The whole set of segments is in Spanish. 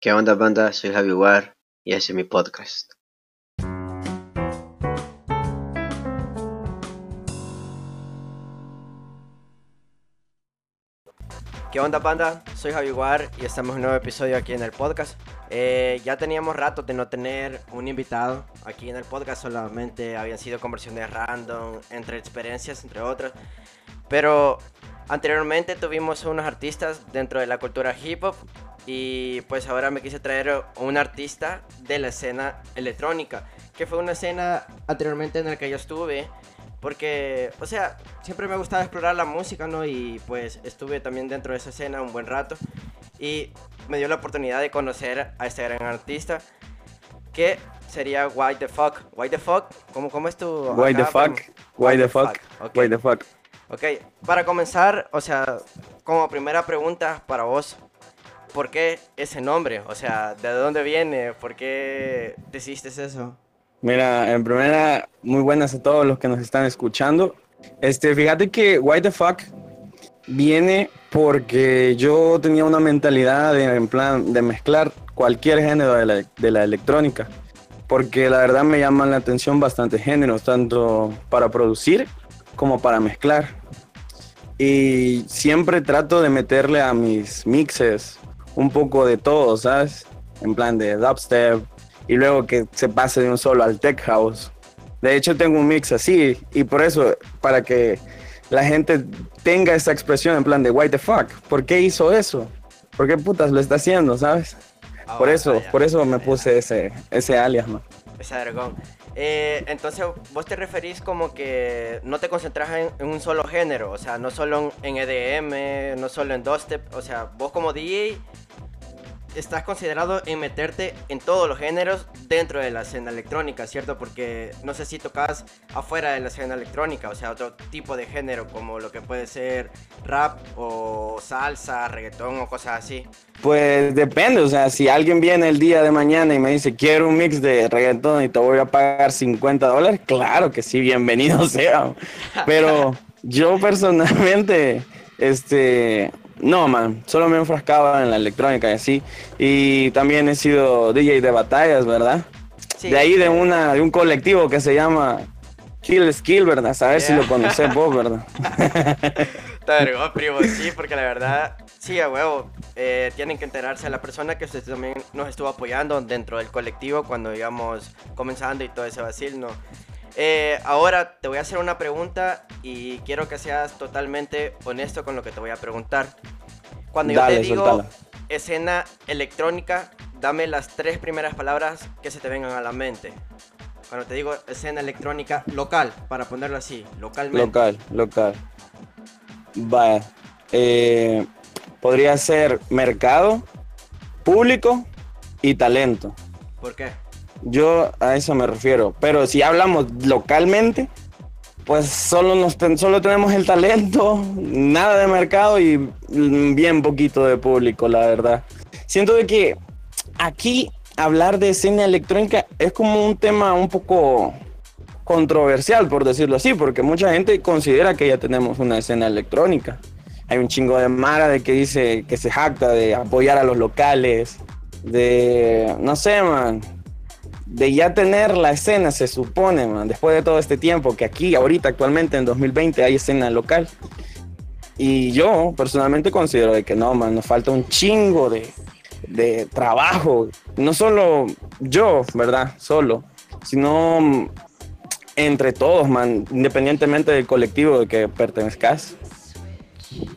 ¿Qué onda banda? Soy Javi War y ese es mi podcast. ¿Qué onda banda? Soy Javi War y estamos en un nuevo episodio aquí en el podcast. Eh, ya teníamos rato de no tener un invitado aquí en el podcast, solamente habían sido conversiones random, entre experiencias, entre otras. Pero anteriormente tuvimos unos artistas dentro de la cultura hip hop y pues ahora me quise traer un artista de la escena electrónica, que fue una escena anteriormente en la que yo estuve, porque, o sea, siempre me gustaba explorar la música, ¿no? Y pues estuve también dentro de esa escena un buen rato y me dio la oportunidad de conocer a este gran artista que sería Why the Fuck. Why the Fuck, ¿cómo, cómo es tu... Why the fuck, why the fuck, Okay. why the fuck. Ok, para comenzar, o sea, como primera pregunta para vos, ¿por qué ese nombre? O sea, ¿de dónde viene? ¿Por qué decidiste eso? Mira, en primera, muy buenas a todos los que nos están escuchando. Este, fíjate que Why the fuck viene porque yo tenía una mentalidad de, en plan, de mezclar cualquier género de la, de la electrónica. Porque la verdad me llaman la atención bastante géneros, tanto para producir como para mezclar. Y siempre trato de meterle a mis mixes un poco de todo, ¿sabes? En plan de dubstep y luego que se pase de un solo al tech house. De hecho tengo un mix así y por eso, para que la gente tenga esa expresión en plan de what the fuck, ¿por qué hizo eso? ¿Por qué putas lo está haciendo, sabes? Por Ah, eso, vaya, por eso me puse ese, ese alias, man. Ese vergón. Eh, entonces, vos te referís como que no te concentras en, en un solo género, o sea, no solo en EDM, no solo en dubstep, o sea, vos como DJ estás considerado en meterte en todos los géneros dentro de la escena electrónica, ¿cierto? Porque no sé si tocas afuera de la escena electrónica, o sea, otro tipo de género como lo que puede ser rap o salsa, reggaetón o cosas así. Pues depende, o sea, si alguien viene el día de mañana y me dice, quiero un mix de reggaetón y te voy a pagar 50 dólares, claro que sí, bienvenido sea. Pero yo personalmente, este, no, man, solo me he enfrascado en la electrónica y así. Y también he sido DJ de batallas, ¿verdad? Sí, de ahí de, una, de un colectivo que se llama Kill Skill, ¿verdad? Sabes si Yeah. lo conoces vos, ¿verdad? Te vergó, primo, sí, porque la verdad, sí, a huevo. eh, tienen que enterarse a la persona que usted también nos estuvo apoyando dentro del colectivo cuando íbamos comenzando y todo ese vacil, ¿no? Eh, ahora te voy a hacer una pregunta y quiero que seas totalmente honesto con lo que te voy a preguntar. Cuando yo Dale, te digo suéltala. escena electrónica, dame las tres primeras palabras que se te vengan a la mente. Cuando te digo escena electrónica local, para ponerlo así, localmente. Local, local. Vaya. eh, podría ser mercado, público y talento. ¿Por qué? Yo a eso me refiero. Pero si hablamos localmente, pues solo, nos solo tenemos el talento, nada de mercado y bien poquito de público, la verdad. Siento de que aquí hablar de escena electrónica es como un tema un poco controversial, por decirlo así, porque mucha gente considera que ya tenemos una escena electrónica. Hay un chingo de mara de que dice que se jacta de apoyar a los locales, de, no sé, man, de ya tener la escena, se supone, man, después de todo este tiempo, que aquí, ahorita, actualmente, en 2020, hay escena local. Y yo, personalmente, considero de que no, man, nos falta un chingo de, de trabajo. No solo yo, ¿verdad? Solo, sino mm, entre todos, man, independientemente del colectivo de que pertenezcas.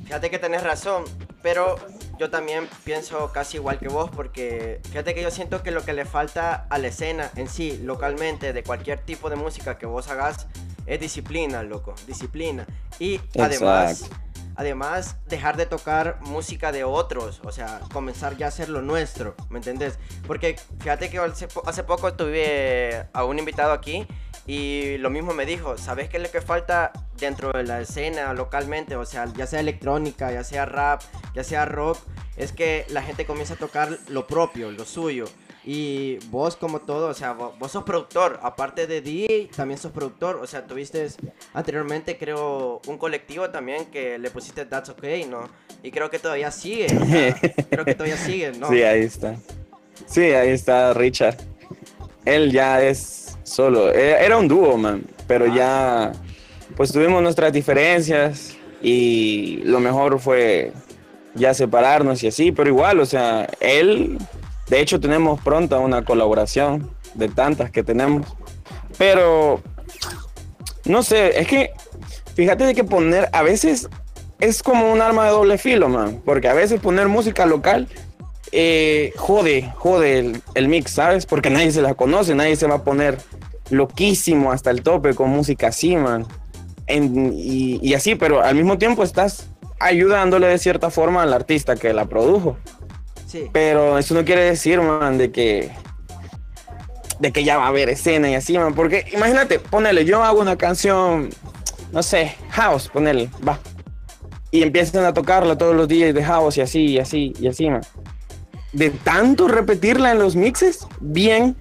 Fíjate que tenés razón, pero yo también pienso casi igual que vos, porque fíjate que yo siento que lo que le falta a la escena en sí, localmente, de cualquier tipo de música que vos hagas, es disciplina, loco, disciplina. Y además, Exacto. además, dejar de tocar música de otros, o sea, comenzar ya a hacer lo nuestro, ¿me entendés? Porque fíjate que hace, hace poco tuve a un invitado aquí y lo mismo me dijo, ¿sabes qué es lo que falta dentro de la escena localmente? O sea, ya sea electrónica, ya sea rap, ya sea rock, es que la gente comienza a tocar lo propio, lo suyo. Y vos como todo, o sea, vo- vos, sos productor, aparte de DJ, también sos productor, o sea, tuviste anteriormente creo un colectivo también que le pusiste That's Okay, ¿no? Y creo que todavía sigue, o sea, creo que todavía sigue, ¿no? Sí, ahí está. Sí, ahí está Richard. Él ya es solo. e- Era un dúo, man. Pero ya, pues tuvimos nuestras diferencias y lo mejor fue ya separarnos y así. Pero igual, o sea, él, de hecho, tenemos pronta una colaboración de tantas que tenemos. Pero, no sé, es que, fíjate de que poner, a veces es como un arma de doble filo, man. Porque a veces poner música local eh, jode, jode el, el mix, ¿sabes? Porque nadie se la conoce, nadie se va a poner loquísimo hasta el tope con música así, man. En- y, y así, pero al mismo tiempo estás ayudándole de cierta forma al artista que la produjo. Sí. Pero eso no quiere decir, man, de que de que ya va a haber escena y así, man. Porque imagínate, ponele, yo hago una canción, no sé, house, ponele, va. Y empiezan a tocarla todos los días de house y así, y así, y así, man. De tanto repetirla en los mixes, bien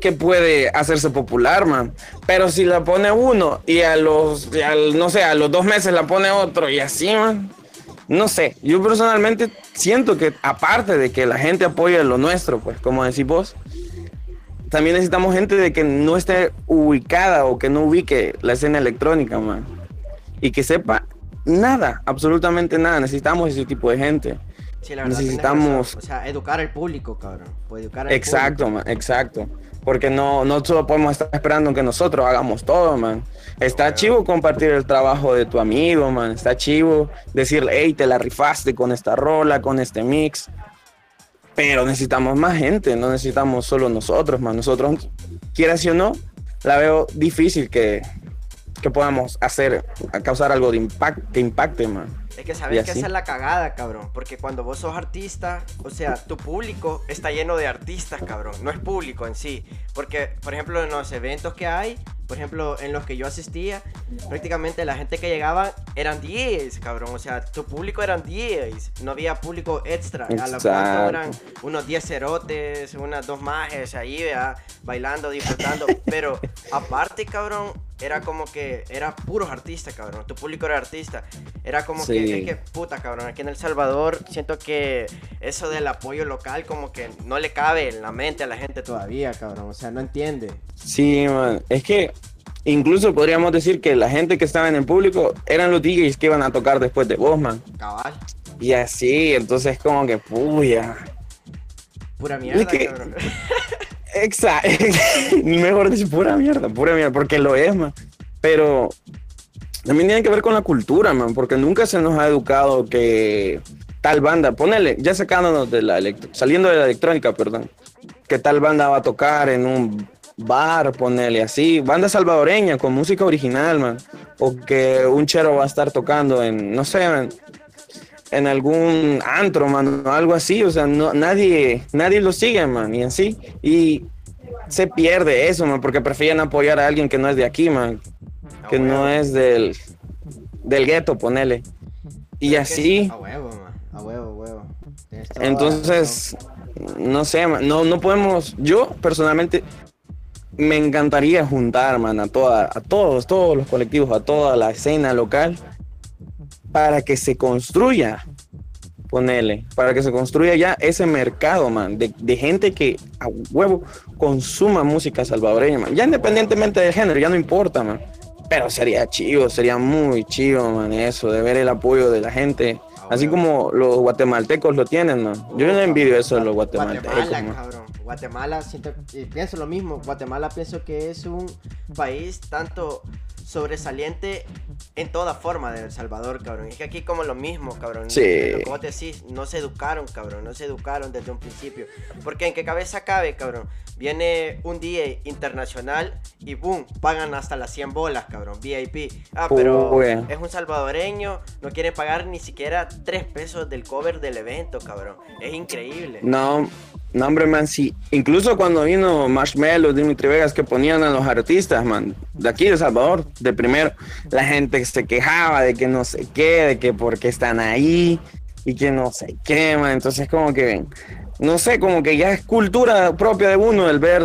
que puede hacerse popular, man. Pero si la pone uno y a los, no sé, a los dos meses la pone otro y así, man. No sé, yo personalmente siento que aparte de que la gente apoye lo nuestro, pues como decís vos, también necesitamos gente de que no esté ubicada o que no ubique la escena electrónica, man. Y que sepa nada, absolutamente nada. Necesitamos ese tipo de gente. Sí, la verdad, necesitamos-. O sea, educar al público, cabrón. Pues educar al Exacto, man, exacto. Porque no, no solo podemos estar esperando que nosotros hagamos todo, man. Está Claro. chivo compartir el trabajo de tu amigo, man. Está chivo decirle, hey, te la rifaste con esta rola, con este mix. Pero necesitamos más gente, no necesitamos solo nosotros, man. Nosotros, quieras o no, la veo difícil que, que podamos hacer, causar algo de impacto, que impacte, man. Es que sabes que esa es la cagada, cabrón. Porque cuando vos sos artista, o sea, tu público está lleno de artistas, cabrón. No es público en sí. Porque, por ejemplo, en los eventos que hay, por ejemplo, en los que yo asistía, prácticamente la gente que llegaba eran DJs, cabrón. O sea, tu público eran DJs. No había público extra. A lo Exacto. eran unos 10 cerotes, unas dos majes ahí, ¿verdad? bailando, disfrutando. Pero aparte, cabrón, era como que era puros artistas, cabrón. Tu público era artista. Era como Sí. que, es que, puta, cabrón, aquí en El Salvador siento que eso del apoyo local como que no le cabe en la mente a la gente todavía, cabrón. O sea, no entiende. Sí, man. Es que incluso podríamos decir que la gente que estaba en el público eran los DJs que iban a tocar después de vos, man. Cabal. Y así, entonces como que, puya. Pura mierda, que- cabrón. Exacto. Mejor decir pura mierda, pura mierda, porque lo es, man. Pero también tiene que ver con la cultura, man, porque nunca se nos ha educado que tal banda, ponele, ya sacándonos de la electro- saliendo de la electrónica, perdón, que tal banda va a tocar en un bar, ponele así, banda salvadoreña con música original, man, o que un chero va a estar tocando en, no sé, man, en algún antro, man, o algo así, o sea, no, nadie, nadie lo sigue, man, y así, y se pierde eso, man, porque prefieren apoyar a alguien que no es de aquí, man, que no es del, del gueto, ponele. Y así, A huevo, man. A huevo, a huevo. Entonces, no sé, man, no, no podemos, yo personalmente me encantaría juntar, man, a, toda, a todos, todos los colectivos, a toda la escena local, para que se construya, ponele, para que se construya ya ese mercado, man, de, de gente que a huevo consuma música salvadoreña, man. Ya independientemente del género, ya no importa, man. Pero sería chido, sería muy chido, man, eso, de ver el apoyo de la gente. Ah, Así como los guatemaltecos lo tienen, man. Yo no envidio eso de los guatemaltecos, man. Guatemala, siento, y pienso lo mismo. Guatemala pienso que es un país tanto sobresaliente en toda forma de El Salvador, cabrón. Es que aquí como lo mismo, cabrón. Sí. Que vos decís, no se educaron, cabrón. No se educaron desde un principio. Porque en qué cabeza cabe, cabrón. Viene un día internacional y boom, pagan hasta las 100 bolas, cabrón. VIP. Ah, pero Uy. es un salvadoreño, no quiere pagar ni siquiera 3 pesos del cover del evento, cabrón. Es increíble. No, no, hombre, man, sí. Incluso cuando vino Marshmello, Dimitri Vegas, que ponían a los artistas, man, de aquí de Salvador, de primero, la gente se quejaba de que no sé qué, de que por qué están ahí y que no sé qué, man. Entonces, como que, no sé, como que ya es cultura propia de uno el ver,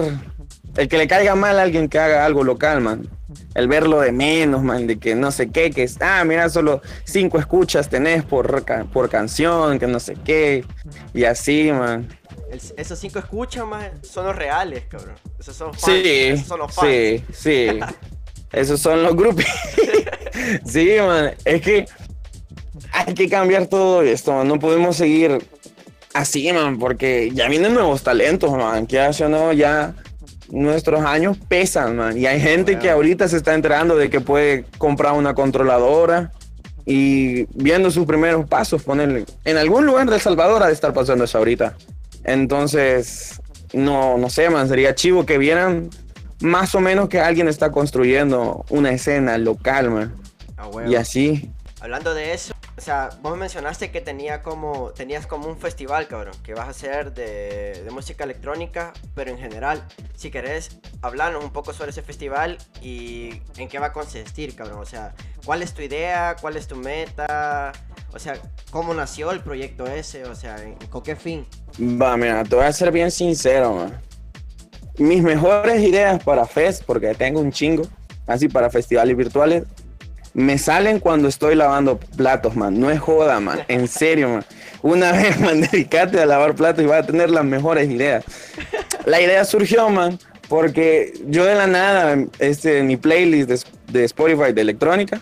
el que le caiga mal a alguien que haga algo local, man. El verlo de menos, man, de que no sé qué, que es, ah, mira, solo cinco escuchas tenés por, por canción, que no sé qué, y así, man. El- esos cinco escuchas, más son los reales, cabrón. Esos son fans. Sí, esos son los fans. sí, sí. Esos son los grupos. sí, man. Es que hay que cambiar todo esto, man. No podemos seguir así, man, porque ya vienen nuevos talentos, man. Que hace o no, ya nuestros años pesan, man. Y hay gente que ahorita se está enterando de que puede comprar una controladora y viendo sus primeros pasos, ponerle. En algún lugar de El Salvador ha de estar pasando eso ahorita. Entonces, no, no sé, man, sería chivo que vieran más o menos que alguien está construyendo una escena local, man. Y así. Hablando de eso, o sea, vos mencionaste que tenía como, tenías como un festival, cabrón, que vas a hacer de, de música electrónica, pero en general, si querés, hablarnos un poco sobre ese festival y en qué va a consistir, cabrón. O sea, ¿cuál es tu idea? ¿Cuál es tu meta? O sea, ¿cómo nació el proyecto ese? O sea, ¿en- ¿con qué fin? Va, mira, te voy a ser bien sincero, man. Mis mejores ideas para Fest, porque tengo un chingo, así para festivales virtuales, me salen cuando estoy lavando platos, man. No es joda, man. En serio, man. Una vez, man, dedicate a lavar platos y vas a tener las mejores ideas. La idea surgió, man, porque yo de la nada, este, mi playlist de, de Spotify de electrónica,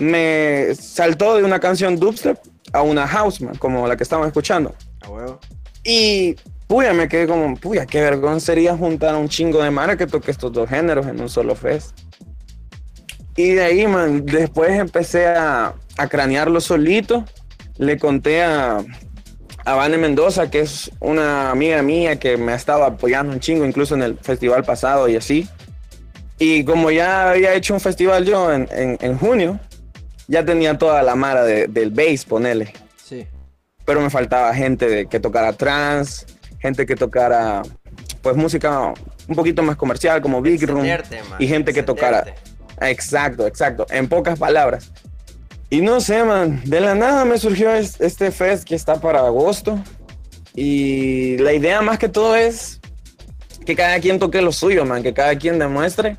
me saltó de una canción dubstep a una house, man, como la que estamos escuchando. A huevo. Y puya, me quedé como, puya, qué vergüenza sería juntar a un chingo de mara que toque estos dos géneros en un solo fest. Y de ahí, man, después empecé a, a cranearlo solito. Le conté a, a Vane Mendoza, que es una amiga mía que me ha estado apoyando un chingo, incluso en el festival pasado y así. Y como ya había hecho un festival yo en, en- en junio, ya tenía toda la mara de- del bass, ponele Sí. pero me faltaba gente de, que tocara trance, gente que tocara pues música un poquito más comercial como Big Room y gente que tocara exacto, exacto, en pocas palabras. Y no sé, man, de la nada me surgió es- este fest que está para agosto y la idea más que todo es que cada quien toque lo suyo, man, que cada quien demuestre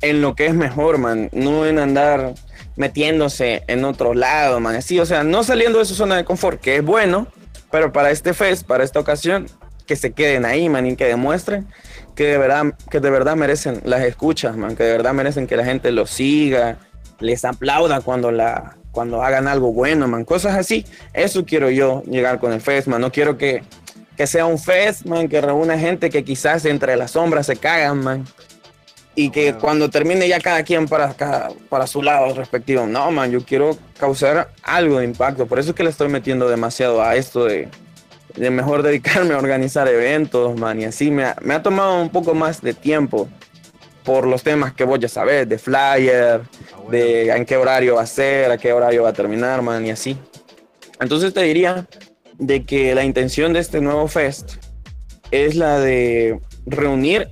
en lo que es mejor, man, no en andar metiéndose en otro lado, man, así, o sea, no saliendo de su zona de confort, que es bueno, pero para este fest, para esta ocasión, que se queden ahí, man, y que demuestren que de verdad, que de verdad merecen las escuchas, man, que de verdad merecen que la gente los siga, les aplauda cuando la cuando hagan algo bueno, man, cosas así. Eso quiero yo llegar con el fest, man. No quiero que, que sea un fest, man, que reúna gente que quizás entre las sombras se cagan, man. Y que Wow. cuando termine ya cada quien para, cada- para su lado respectivo. No, man, yo quiero causar algo de impacto. Por eso es que le estoy metiendo demasiado a esto de, de mejor dedicarme a organizar eventos, man. Y así me ha, me ha tomado un poco más de tiempo por los temas que vos ya sabés, de flyer, A huevo. de en qué horario va a ser, a qué horario va a terminar, man, y así. Entonces te diría de que la intención de este nuevo fest es la de reunir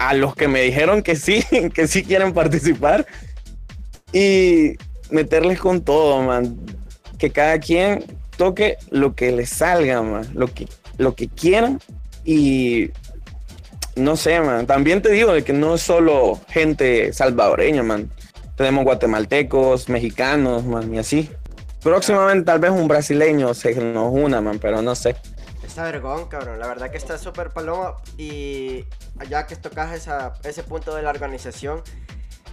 a los que me dijeron que sí, que sí quieren participar y meterles con todo, man. Que cada quien toque lo que les salga, man, lo que, lo que quieran y no sé, man. También te digo de que no es solo gente salvadoreña, man. Tenemos guatemaltecos, mexicanos, man, y así. Próximamente tal vez un brasileño se nos una, man, pero no sé. Está vergón, cabrón. La verdad que está súper paloma. Y ya que tocas esa, ese punto de la organización,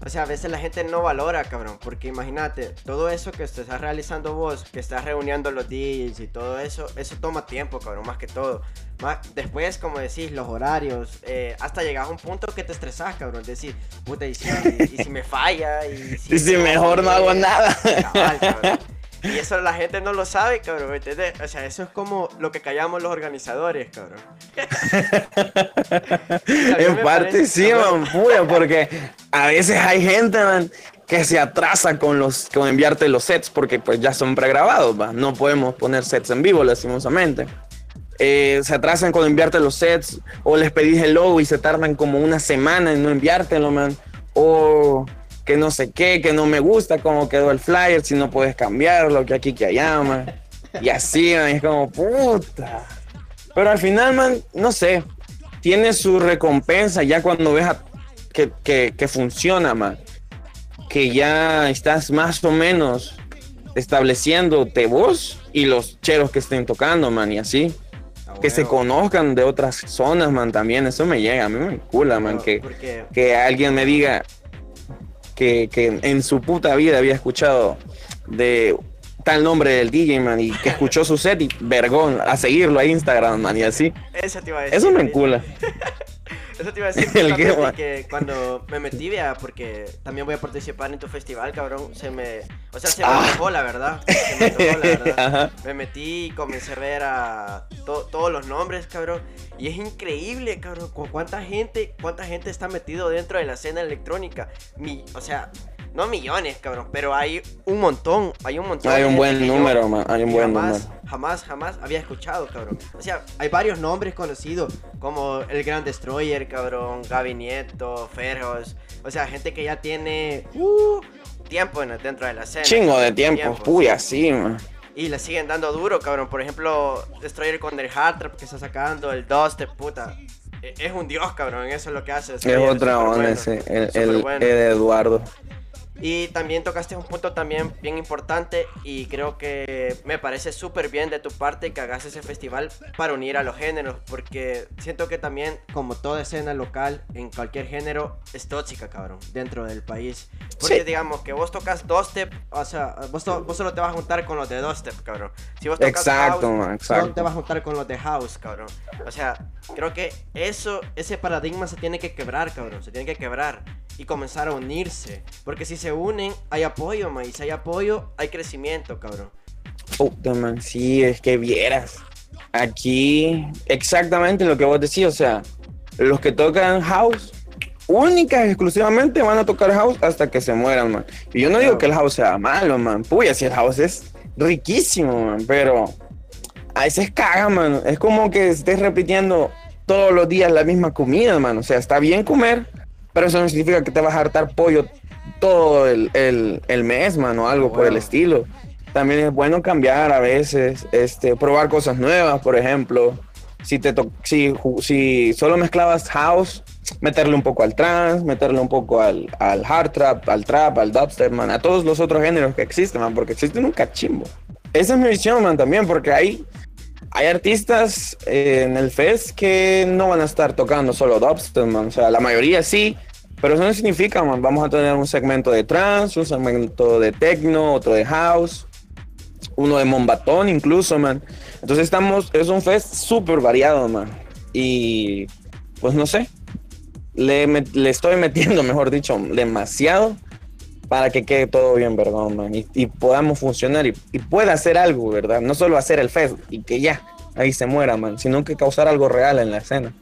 o sea, a veces la gente no valora, cabrón. Porque imagínate, todo eso que estás realizando vos, que estás reuniendo los DJs y todo eso, eso toma tiempo, cabrón, más que todo. Más, después, como decís, los horarios, eh, hasta llegas a un punto que te estresás, cabrón. Decir, puta, y si, y- y si me falla, y si, Y si mejor no hago nada. Cabal, cabrón. Y eso la gente no lo sabe, cabrón, ¿me entiendes? O sea, eso es como lo que callamos los organizadores, cabrón. En parte parece- sí, man, puya, porque a veces hay gente, man, que se atrasa con los con enviarte los sets porque pues ya son pregrabados, va. No podemos poner sets en vivo, lastimosamente. Eh, se atrasan con enviarte los sets o les pedís el logo y se tardan como una semana en no enviártelo, man. O que no sé qué, que no me gusta cómo quedó el flyer, si no puedes cambiarlo, que aquí, que allá, man. Y así, man, es como, puta. Pero al final, man, no sé, tiene su recompensa ya cuando ves a- que, que, que funciona, man. Que ya estás más o menos estableciéndote vos y los cheros que estén tocando, man, y así. A que se conozcan de otras zonas, man, también. Eso me llega, a mí me cula, man, No, que, Porque, que alguien me diga que, que en su puta vida había escuchado de tal nombre del DJ, man, y que escuchó su set y vergón, a seguirlo a Instagram, man, y así. eso te iba a decir. Eso me encula. Eso te iba a decir El que, que cuando me metí, vea, porque también voy a participar en tu festival, cabrón, se me... O sea, se me Ah. la verdad. Se me antojó, la verdad. Me metí y comencé a ver a to- todos los nombres, cabrón. Y es increíble, cabrón, cu- cuánta gente, cuánta gente está metido dentro de la escena electrónica. Mi, o sea, no millones, cabrón, pero hay un montón, hay un montón. Hay de un buen yo- número, man, hay un buen jamás, número. Jamás, jamás había escuchado, cabrón. O sea, hay varios nombres conocidos, como el Gran Destroyer, cabrón, Gaby Nieto, Ferros. O sea, gente que ya tiene uh, tiempo en- dentro de la escena. Chingo de tiempo, Tiempo, puya, sí, man. y le siguen dando duro, cabrón. Por ejemplo, Destroyer con el Hard Trap que está sacando, el Dubstep, puta. E- Es un dios, cabrón. Eso es lo que hace. Es otra onda bueno, ese, el, bueno. el Eduardo. Y también tocaste un punto también bien importante y creo que me parece súper bien de tu parte que hagas ese festival para unir a los géneros porque siento que también como toda escena local en cualquier género es tóxica, cabrón, dentro del país. Porque Sí. digamos que vos tocas dubstep, o sea, vos, to- vos solo te vas a juntar con los de dubstep, cabrón. Si vos tocas Exacto, house, man, solo exacto. te vas a juntar con los de house, cabrón. O sea, creo que eso, ese paradigma se tiene que quebrar, cabrón. Se tiene que quebrar y comenzar a unirse. Porque si se unen, hay apoyo, man. Y si hay apoyo, hay crecimiento, cabrón. Puta, man, sí, es que vieras. Aquí, exactamente lo que vos decís, o sea, los que tocan house, únicas exclusivamente van a tocar house hasta que se mueran, man. Y yo no digo que el house sea malo, man. Puya, si el house es riquísimo, man, pero a veces caga, man. Es como que estés repitiendo todos los días la misma comida, man. O sea, está bien comer, pero eso no significa que te vas a hartar pollo todo el, el, el mes, man, o algo por el estilo. También es bueno cambiar a veces, este, probar cosas nuevas, por ejemplo. Si, te si, si solo mezclabas house, meterle un poco al trance, meterle un poco al, al hard trap, al trap, al dubstep, man, a todos los otros géneros que existen, man, porque existen un cachimbo. Esa es mi visión, man, también, porque hay, hay artistas eh, en el fest que no van a estar tocando solo dubstep, man. O sea, la mayoría sí, pero eso no significa, man. Vamos a tener un segmento de trance, un segmento de techno, otro de house, uno de Mombatón incluso, man. Entonces estamos, es un fest súper variado, man. Y pues no sé, le, le estoy metiendo, mejor dicho, demasiado para que quede todo bien, ¿verdad, man? Y, y podamos funcionar y, y pueda hacer algo, ¿verdad? No solo hacer el fest y que ya ahí se muera, man, sino que causar algo real en la escena.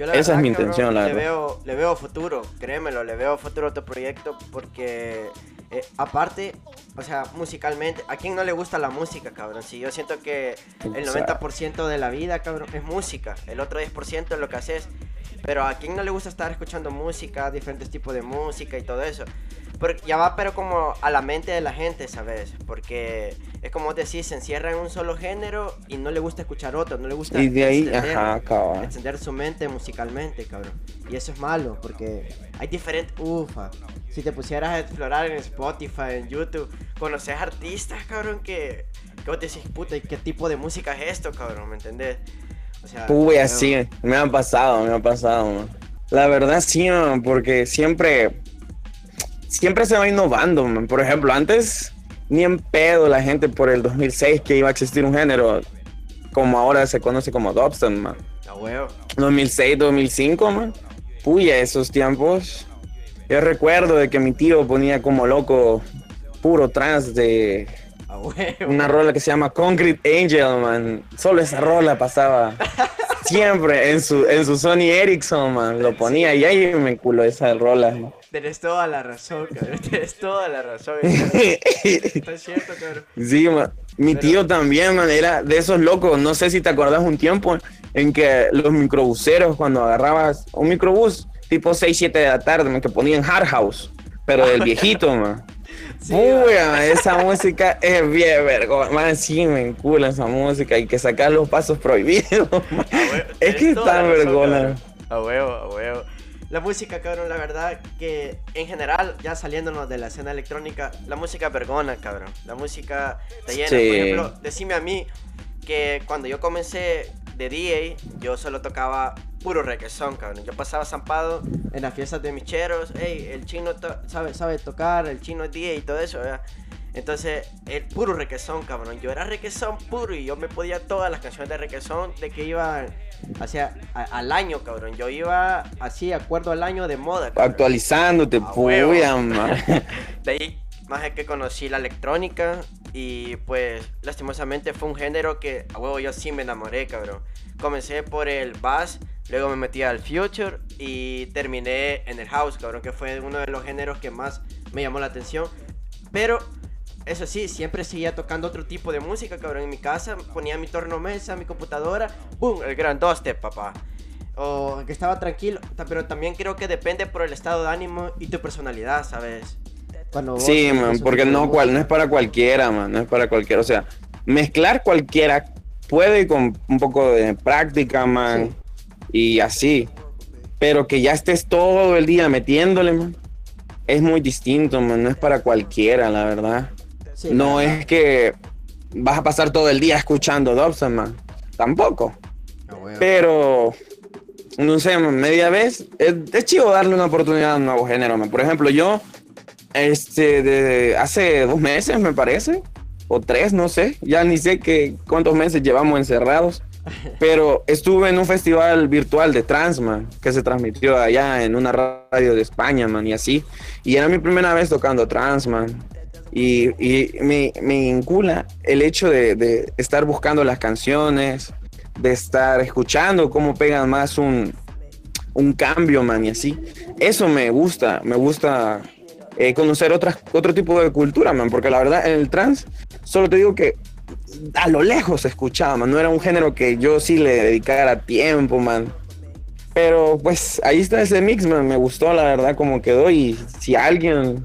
Yo la Esa es verdad, mi cabrón, intención, la le verdad. veo, le veo futuro, créemelo, le veo futuro a tu proyecto porque eh, aparte, o sea, musicalmente, ¿a quién no le gusta la música, cabrón? Si yo siento que el Exacto. 90% de la vida, cabrón, es música, el otro 10% es lo que haces. Pero a quién no le gusta estar escuchando música, diferentes tipos de música y todo eso. Porque ya va, pero como a la mente de la gente, ¿sabes? Porque es como decir, se encierra en un solo género y no le gusta escuchar otro, no le gusta Y de ahí, extender ajá, extender su mente musicalmente, cabrón. Y eso es malo, porque hay diferentes. Ufa. Si te pusieras a explorar en Spotify, en YouTube, conoces artistas, cabrón, que. Que vos decís, puta, ¿y qué tipo de música es esto, cabrón? ¿Me entendés? O sea. Uy, así, me ha pasado, me ha pasado, man. La verdad sí, man, porque siempre, siempre se va innovando, man. Por ejemplo, antes ni en pedo la gente por el 2006 que iba a existir un género como ahora se conoce como dubstep, man. A huevo. 2006, 2005, man. Puya, esos tiempos. Yo recuerdo de que mi tío ponía como loco puro trance de una rola que se llama Concrete Angel, man. Solo esa rola pasaba siempre en su, en su Sony Ericsson, man. Lo ponía y ahí me culo esa rola. man. Tenés toda la razón, cabrón. Tenés toda la razón. Está cierto, cabrón. Sí, man. Mi Pero- tío también, man, era de esos locos. No sé si te acordás un tiempo en que los microbuseros, cuando agarrabas un microbús tipo 6, 7 de la tarde, man, que ponían Hard House, pero del viejito, man. Sí, man, esa música es bien vergüenza. Man, sí me encula esa música y que sacar los pasos prohibidos. Es que la razón, vergona. A huevo, a huevo. La música, cabrón, la verdad que en general, ya saliéndonos de la escena electrónica, la música es vergona, cabrón. La música te llena. Sí. Por ejemplo, decime a mí que cuando yo comencé de DJ, yo solo tocaba puro requesón, cabrón. Yo pasaba zampado en las fiestas de micheros. Hey, el chino sabe, sabe tocar, el chino es DJ y todo eso, ¿verdad? Entonces, el puro requesón, cabrón. Yo era requesón puro y yo me podía todas las canciones de requesón de que iba hacia al año, cabrón. Yo iba así, acuerdo al año de moda. Cabrón. Actualizándote, puya, De ahí, más es que conocí la electrónica y pues, lastimosamente fue un género que a huevo yo sí me enamoré, cabrón. Comencé por el bass, luego me metí al future y terminé en el house, cabrón, que fue uno de los géneros que más me llamó la atención. Pero eso sí, siempre seguía tocando otro tipo de música, cabrón. En mi casa ponía mi tornomesa, mi computadora, ¡boom! El gran step, papá. O que estaba tranquilo, pero también creo que depende por el estado de ánimo y tu personalidad, ¿sabes? sí, man, porque no, cual, no es para cualquiera, man, no es para cualquiera. O sea, mezclar cualquiera puede con un poco de práctica, man, y así. Pero que ya estés todo el día metiéndole, man, es muy distinto, man, no es para cualquiera, la verdad no es que vas a pasar todo el día escuchando Dobson, man. Tampoco. Ah, Pero, no sé, media vez, es, chido darle una oportunidad a un nuevo género, man. Por ejemplo, yo, este, de hace dos meses, me parece, o tres, no sé, ya ni sé que, cuántos meses llevamos encerrados. Pero estuve en un festival virtual de trans, man, que se transmitió allá en una radio de España, man, y así. Y era mi primera vez tocando trans, man. Y, me, me, vincula el hecho de, estar buscando las canciones, de estar escuchando cómo pegan más un, un cambio, man, y así. Eso me gusta, me gusta eh, conocer otras, otro tipo de cultura, man, porque la verdad en el trans, solo te digo que a lo lejos escuchaba, man, no era un género que yo sí le dedicara tiempo, man. Pero pues ahí está ese mix, man, me gustó la verdad como quedó y si alguien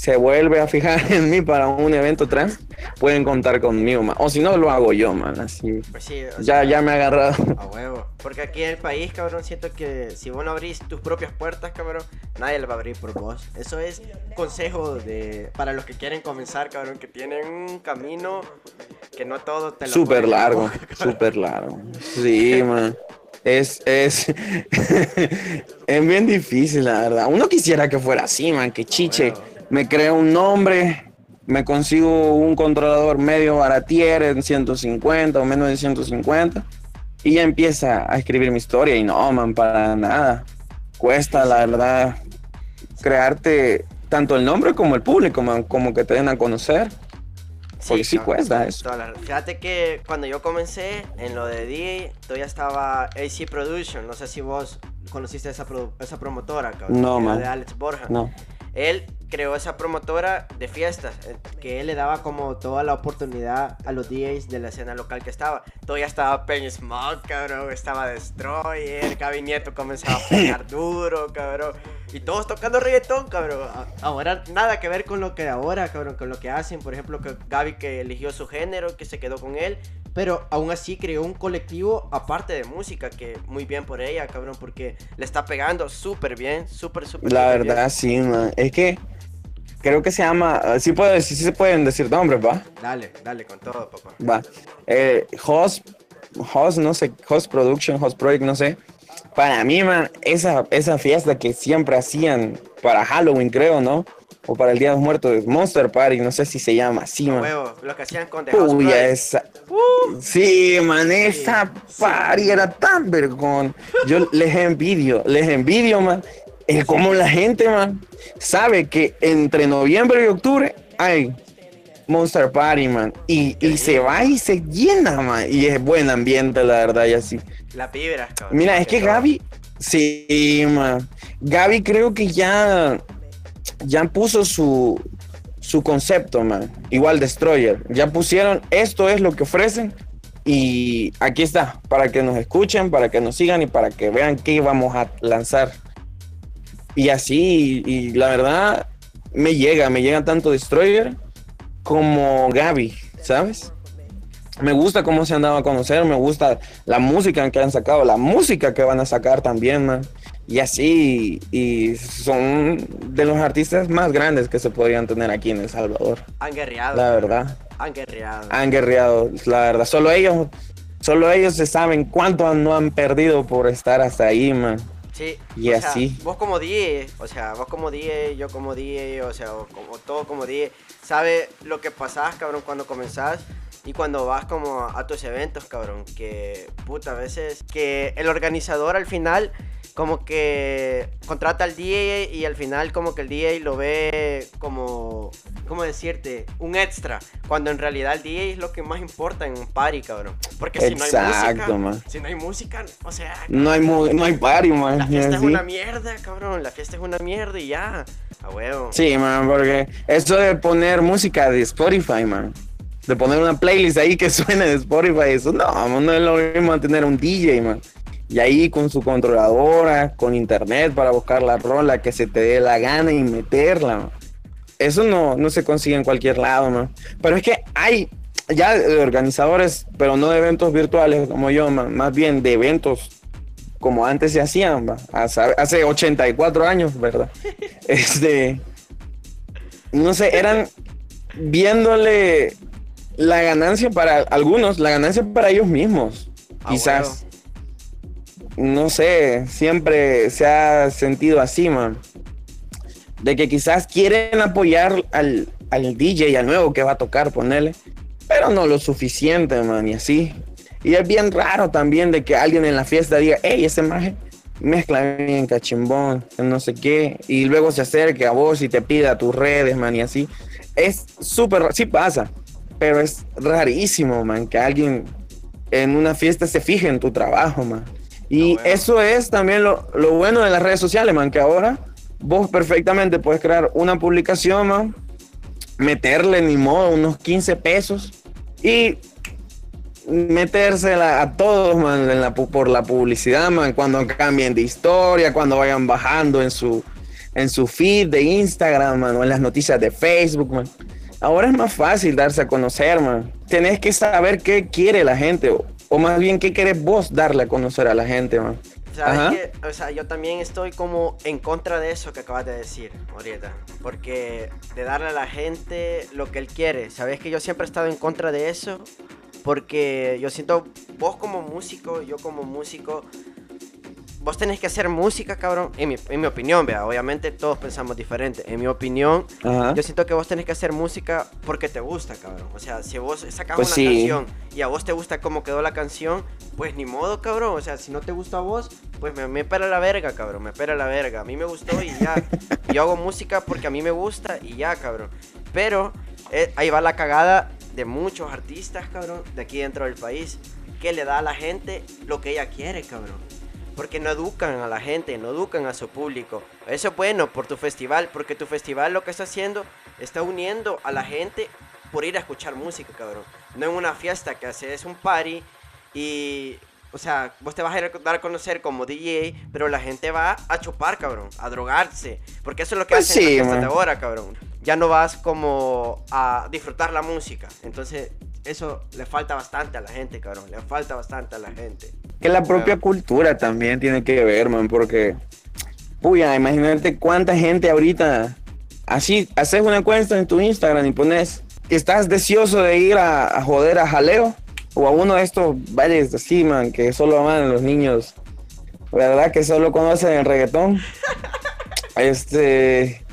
se vuelve a fijar en mí para un evento trans, pueden contar conmigo, man. O si no, lo hago yo, man. Así. Pues sí, ya, ya me ha agarrado. A huevo. Porque aquí en el país, cabrón, siento que si vos no abrís tus propias puertas, cabrón, nadie le va a abrir por vos. Eso es consejo de para los que quieren comenzar, cabrón, que tienen un camino que no todo te lo Súper largo, súper largo. Sí, man. Es, es, es bien difícil, la verdad. Uno quisiera que fuera así, man, que chiche me creo un nombre, me consigo un controlador medio baratier en 150 o menos de 150 y ya empieza a escribir mi historia y no, man, para nada. Cuesta, la verdad, crearte tanto el nombre como el público, man, como que te den a conocer. Porque sí, cuesta eso. Fíjate que cuando yo comencé en lo de DJ, todavía estaba AC Production. No sé si vos conociste esa, esa promotora, cabrón. No, man. De Alex Borja. No. Él creó esa promotora de fiestas, eh, que él le daba como toda la oportunidad a los DJs de la escena local que estaba. Todavía estaba Penny Smoke, cabrón, estaba Destroyer, Gaby Nieto comenzaba a pegar duro, cabrón. Y todos tocando reggaetón, cabrón. Ahora nada que ver con lo que ahora, cabrón, con lo que hacen. Por ejemplo, que Gaby que eligió su género, que se quedó con él. Pero aún así creó un colectivo aparte de música, que muy bien por ella, cabrón, porque le está pegando súper bien, súper, súper La verdad, sí, man. Es que creo que se llama, sí, puede, sí, se pueden decir nombres, ¿va? Dale, dale, con todo, papá. Va. Eh, host, host, no sé, Host Production, Host Project, no sé. Para mí, man, esa, esa fiesta que siempre hacían para Halloween, creo, ¿no? o para el Día de los Muertos, Monster Party, no sé si se llama así, man. Huevo, lo que hacían con The Uy, esa. Uh. Sí, man, esa party era tan vergón. Yo les envidio, les envidio, man. Es como la gente, man, sabe que entre noviembre y octubre hay Monster Party, man. Y, y se va y se llena, man. Y es buen ambiente, la verdad, y así. La vibra, cabrón. Mira, es que Gaby, sí, man. Gaby creo que ya ya puso su, su concepto, man. Igual Destroyer. Ya pusieron, esto es lo que ofrecen. Y aquí está, para que nos escuchen, para que nos sigan y para que vean qué vamos a lanzar. Y así, y, la verdad, me llega, me llega tanto Destroyer como Gaby, ¿sabes? Me gusta cómo se han dado a conocer, me gusta la música que han sacado, la música que van a sacar también, man y así, y son de los artistas más grandes que se podrían tener aquí en El Salvador. Han guerreado. La verdad. Han guerreado. Han guerreado, la verdad. Solo ellos Solo ellos se saben cuánto no han perdido por estar hasta ahí, man. Sí. Y o sea, así. vos como DJ, o sea, vos como DJ, yo como DJ, o sea, como todo como DJ, sabe lo que pasás, cabrón, cuando comenzás y cuando vas como a tus eventos, cabrón, que puta, a veces que el organizador al final como que contrata al DJ y al final como que el DJ lo ve como, ¿cómo decirte? Un extra, cuando en realidad el DJ es lo que más importa en un party, cabrón. Porque si no hay Exacto, música, man. si no hay música, o sea, No hay, no hay party, man. la fiesta es una mierda, cabrón, la fiesta es una mierda y ya, a huevo. Sí, man, porque esto de poner música de Spotify, man. De poner una playlist ahí que suene de Spotify, eso no, no es lo mismo tener un DJ, man. Y ahí con su controladora, con internet para buscar la rola que se te dé la gana y meterla. man. Eso no, no se consigue en cualquier lado, man. Pero es que hay ya de organizadores, pero no de eventos virtuales como yo, man, más bien de eventos como antes se hacían, hace, hace 84 años, ¿verdad? Este, no sé, eran viéndole la ganancia para algunos, la ganancia para ellos mismos, Ah, quizás. No sé, siempre se ha sentido así, man. De que quizás quieren apoyar al, al DJ, al nuevo que va a tocar, ponerle, pero no lo suficiente, man, y así. Y es bien raro también de que alguien en la fiesta diga, hey, ese maje mezcla bien cachimbón, no sé qué, y luego se acerque a vos y te pida tus redes, man, y así. Es súper, sí pasa, pero es rarísimo, man, que alguien en una fiesta se fije en tu trabajo, man. Y bueno. eso es también lo, lo bueno de las redes sociales, man, que ahora vos perfectamente puedes crear una publicación, man, meterle ni modo unos 15 pesos y metérsela a todos, man, en la por la publicidad, man, cuando cambien de historia, cuando vayan bajando en su, en su feed de Instagram, man, o en las noticias de Facebook, man. Ahora es más fácil darse a conocer, man. Tenés que saber qué quiere la gente, o, o más bien qué querés vos darle a conocer a la gente, man. ¿Sabes qué? O sea, yo también estoy como en contra de eso que acabas de decir, ahorita. Porque de darle a la gente lo que él quiere. ¿Sabes que yo siempre he estado en contra de eso? Porque yo siento, vos como músico, yo como músico, vos tenés que hacer música, cabrón. En mi, en mi opinión, vea, obviamente todos pensamos diferente. En mi opinión, Ajá. yo siento que vos tenés que hacer música porque te gusta, cabrón. O sea, si vos sacas Pues una sí. canción y a vos te gusta cómo quedó la canción, pues ni modo, cabrón. O sea, si no te gusta a vos, pues me, me pela la verga, cabrón. Me pela la verga. A mí me gustó y ya. Yo hago música porque a mí me gusta y ya, cabrón. Pero eh, ahí va la cagada de muchos artistas, cabrón, de aquí dentro del país, que le da a la gente lo que ella quiere, cabrón. Porque no educan a la gente, no educan a su público. Eso es bueno por tu festival, porque tu festival lo que está haciendo, está uniendo a la gente por ir a escuchar música, cabrón. No en una fiesta que haces un party y, o sea, vos te vas a ir a dar a conocer como DJ, pero la gente va a chupar, cabrón, a drogarse. Porque eso es lo que Pues hacen sí, las fiestas de ahora, cabrón. Ya no vas como a disfrutar la música. Entonces, eso le falta bastante a la gente, cabrón. Le falta bastante a la gente. Que la propia cultura también tiene que ver, man, porque, puya, imagínate cuánta gente ahorita, así, haces una encuesta en tu Instagram y pones, ¿estás deseoso de ir a, a joder a jaleo? O a uno de estos bailes así, man, que solo aman los niños, ¿verdad? Que solo conocen el reggaetón. Este...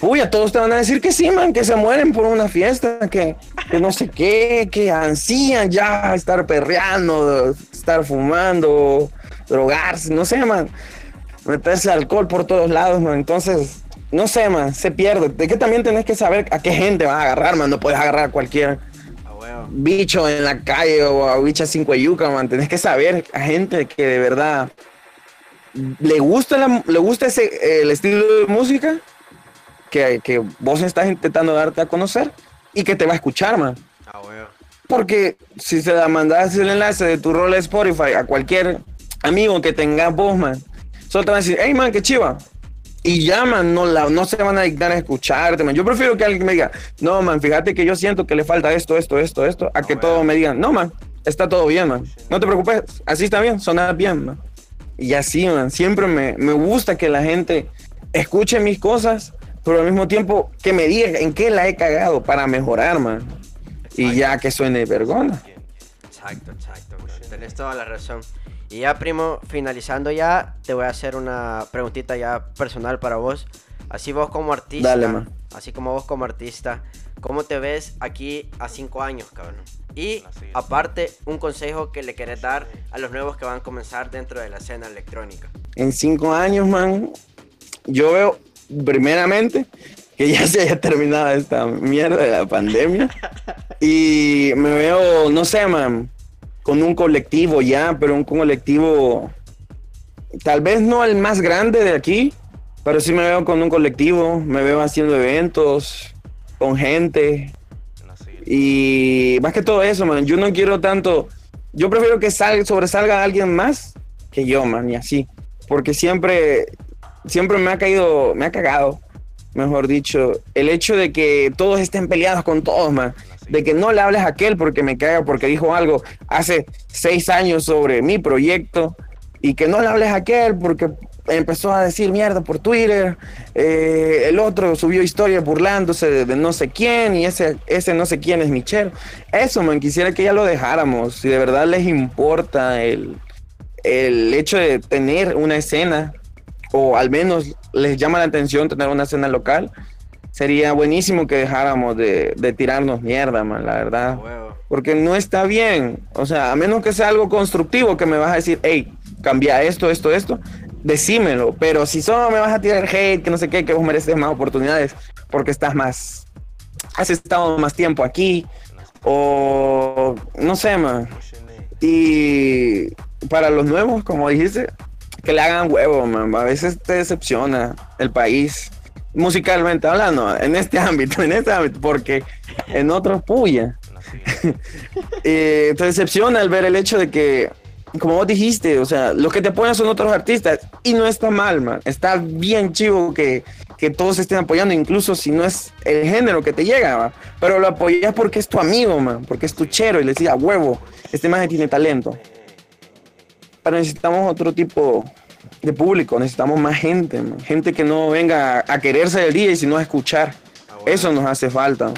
Puya, todos te van a decir que sí, man, que se mueren por una fiesta, que, que no sé qué, que ansían ya estar perreando, estar fumando, drogarse, no sé, man. Meterse alcohol por todos lados, man. Entonces, no sé, man, se pierde. De que también tenés que saber a qué gente vas a agarrar, man. No puedes agarrar a cualquier A huevo. bicho en la calle o a bicha sin cueyuca, man. Tenés que saber a gente que de verdad le gusta, la- le gusta ese, el estilo de música que, que vos estás intentando darte a conocer y que te va a escuchar, man. A huevo. Porque si se la mandas el enlace de tu rol de Spotify a cualquier amigo que tengas vos, man, solo te van a decir, hey, man, qué chiva. Y ya, man, no, la, no se van a dictar a escucharte, man. Yo prefiero que alguien me diga, no, man, fíjate que yo siento que le falta esto, esto, esto, esto, a que todos me digan, no, man, está todo bien, man. No te preocupes, así está bien, sonar bien, man. Y así, man, siempre me, me gusta que la gente escuche mis cosas, pero al mismo tiempo que me diga en qué la he cagado para mejorar, man. Y ya que suene vergona. Exacto, exacto. Tenés toda la razón. Y ya, primo, finalizando ya, te voy a hacer una preguntita ya personal para vos. Así vos como artista, Dale, man. así como vos como artista, ¿cómo te ves aquí a cinco años, cabrón? Y aparte, un consejo que le querés dar a los nuevos que van a comenzar dentro de la escena electrónica. En cinco años, man, yo veo primeramente que ya se haya terminado esta mierda de la pandemia. Y me veo, no sé, man, con un colectivo ya, pero un colectivo, tal vez no el más grande de aquí, pero sí me veo con un colectivo, me veo haciendo eventos, con gente. Y más que todo eso, man, yo no quiero tanto, yo prefiero que sal, sobresalga alguien más que yo, man, y así. Porque siempre, siempre me ha caído, me ha cagado, mejor dicho, el hecho de que todos estén peleados con todos, man. De que no le hables a aquel porque me caga, porque dijo algo hace seis años sobre mi proyecto. Y que no le hables a aquel porque empezó a decir mierda por Twitter. eh, el otro subió historia burlándose de, no sé quién. Y ese, ese no sé quién es Michelle. Eso, man, quisiera que ya lo dejáramos. Si de verdad les importa el, el hecho de tener una escena o al menos les llama la atención tener una escena local, sería buenísimo que dejáramos de, de tirarnos mierda, man, la verdad. Porque no está bien. O sea, a menos que sea algo constructivo que me vas a decir, hey, cambia esto, esto, esto, decímelo. Pero si solo me vas a tirar hate, que no sé qué, que vos mereces más oportunidades porque estás más, has estado más tiempo aquí, o no sé, man. Y para los nuevos, como dijiste, que le hagan huevo, man. A veces te decepciona el país, musicalmente hablando, en este ámbito, en este ámbito, porque en otros puya. Eh, te decepciona al ver el hecho de que, como vos dijiste, o sea, los que te apoyan son otros artistas y no está mal, man. Está bien chivo que, que todos estén apoyando, incluso si no es el género que te llega, ¿va? pero lo apoyas porque es tu amigo, man, porque es tu chero y le decís a huevo, este man tiene talento. Pero necesitamos otro tipo de público, necesitamos más gente, man. gente que no venga a quererse del día y sino a escuchar. Ah. Eso nos hace falta.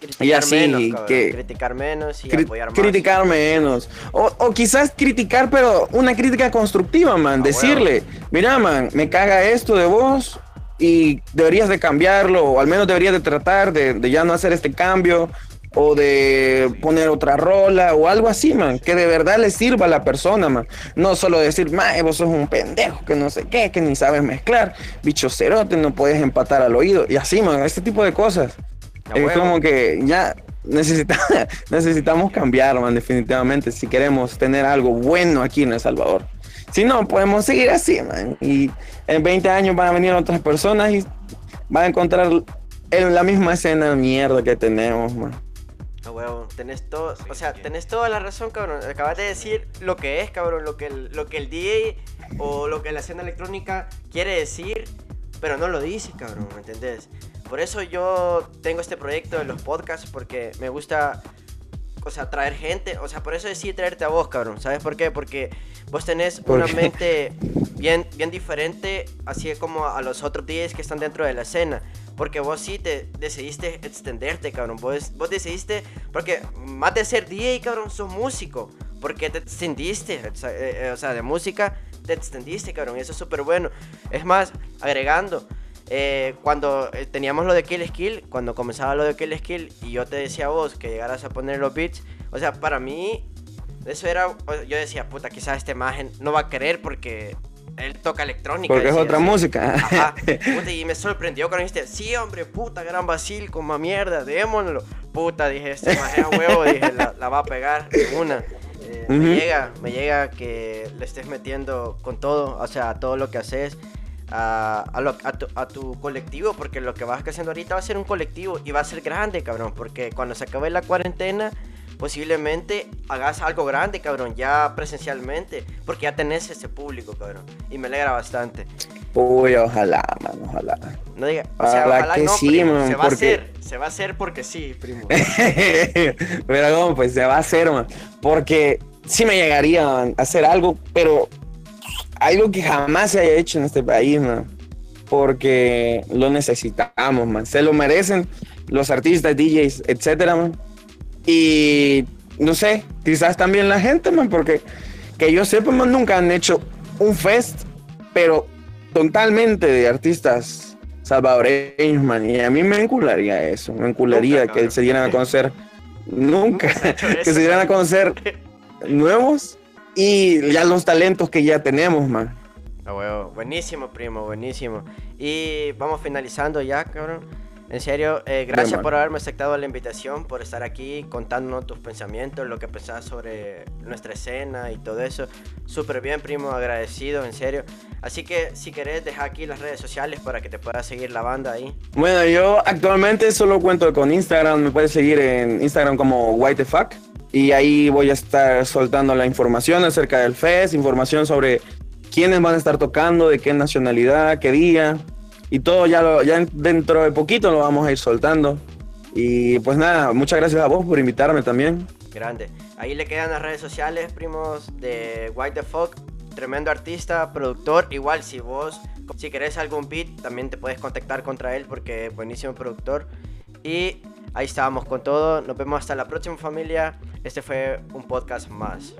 Criticar Y así, menos, cabrón. que- Criticar menos y Cri- apoyar más. criticar menos. O, o quizás criticar, pero una crítica constructiva, man. Ah, Decirle, mira, man, me caga esto de vos y deberías de cambiarlo, o al menos deberías de tratar de, de ya no hacer este cambio, o de poner otra rola, o algo así, man. Que de verdad le sirva a la persona, man. No solo decir, man, vos sos un pendejo, que no sé qué, que ni sabes mezclar, bicho cerote, no puedes empatar al oído, y así, man, este tipo de cosas. Es como que ya necesita, necesitamos cambiar, man, definitivamente, si queremos tener algo bueno aquí en El Salvador. Si no, podemos seguir así, man. Y en 20 años van a venir otras personas y van a encontrar en la misma escena de mierda que tenemos, man. A huevo, tenés todo, o sea, tenés toda la razón, cabrón. Acabas de decir lo que es, cabrón, lo que el, lo que el DJ o lo que la escena electrónica quiere decir, pero no lo dice, cabrón, ¿me entendés? Por eso yo tengo este proyecto de los podcasts, porque me gusta, o sea, traer gente, o sea, por eso decidí traerte a vos, cabrón. ¿Sabes por qué? Porque vos tenés ¿Por una qué? mente bien, bien diferente, así como a los otros DJs que están dentro de la escena. Porque vos sí te decidiste extenderte, cabrón. Vos, vos decidiste, porque más de ser DJ, cabrón, sos músico. Porque te extendiste, o sea, eh, eh, o sea, de música te extendiste, cabrón. Eso es súper bueno. Es más, agregando, eh, cuando teníamos lo de Kill Skill, cuando comenzaba lo de Kill Skill, y yo te decía a vos que llegaras a poner los beats, o sea, para mí, eso era, yo decía, puta, quizás esta imagen no va a querer porque él toca electrónica. Porque es otra así. música. Ajá. Puta, y me sorprendió cuando dijiste, sí, hombre, puta, gran Basil, como mierda, démoslo. Puta, dije, este maje a huevo, dije, la, la va a pegar de una. Eh, Ujú. Me llega, me llega que le estés metiendo con todo, o sea, a todo lo que haces. A, a lo- a tu, a tu colectivo, porque lo que vas haciendo ahorita va a ser un colectivo y va a ser grande, cabrón, porque cuando se acabe la cuarentena, posiblemente hagas algo grande, cabrón, ya presencialmente, porque ya tenés ese público, cabrón, y me alegra bastante. Uy, ojalá, man, ojalá. No diga, o sea, Ojalá ojalá que no, sí, primo, man, se va a porque- hacer, se va a hacer porque sí, primo. pero como pues se va a hacer, man. Porque sí me llegaría man, a hacer algo, pero algo que jamás se haya hecho en este país, man. Porque lo necesitamos, man. Se lo merecen los artistas, DJs, etcétera, man. Y no sé, quizás también la gente, man, porque que yo sepa, man, nunca han hecho un fest, pero totalmente de artistas salvadoreños, man, y a mí me encularía eso, me encularía Nunca, que se dieran a conocer, nunca, que se dieran a conocer nuevos y ya los talentos que ya tenemos, man. Huevo. Buenísimo, primo, buenísimo. Y vamos finalizando ya, cabrón. En serio, eh, gracias Bien, por haberme aceptado la invitación, por estar aquí contándonos tus pensamientos, lo que pensás sobre nuestra escena y todo eso. Súper bien, primo, agradecido, en serio. Así que si querés, deja aquí las redes sociales para que te pueda seguir la banda ahí. Bueno, yo actualmente solo cuento con Instagram. Me puedes seguir en Instagram como White the Fuck. Y ahí voy a estar soltando la información acerca del fest, información sobre quiénes van a estar tocando, de qué nacionalidad, qué día. Y todo ya, ya dentro de poquito lo vamos a ir soltando. Y pues nada, muchas gracias a vos por invitarme también. Grande. Ahí le quedan las redes sociales, primos, de White the Fuck. Tremendo artista, productor. Igual, si vos, si querés algún beat, también te puedes contactar contra él porque es buenísimo productor. Y ahí estábamos con todo. Nos vemos hasta la próxima familia. Este fue un podcast más.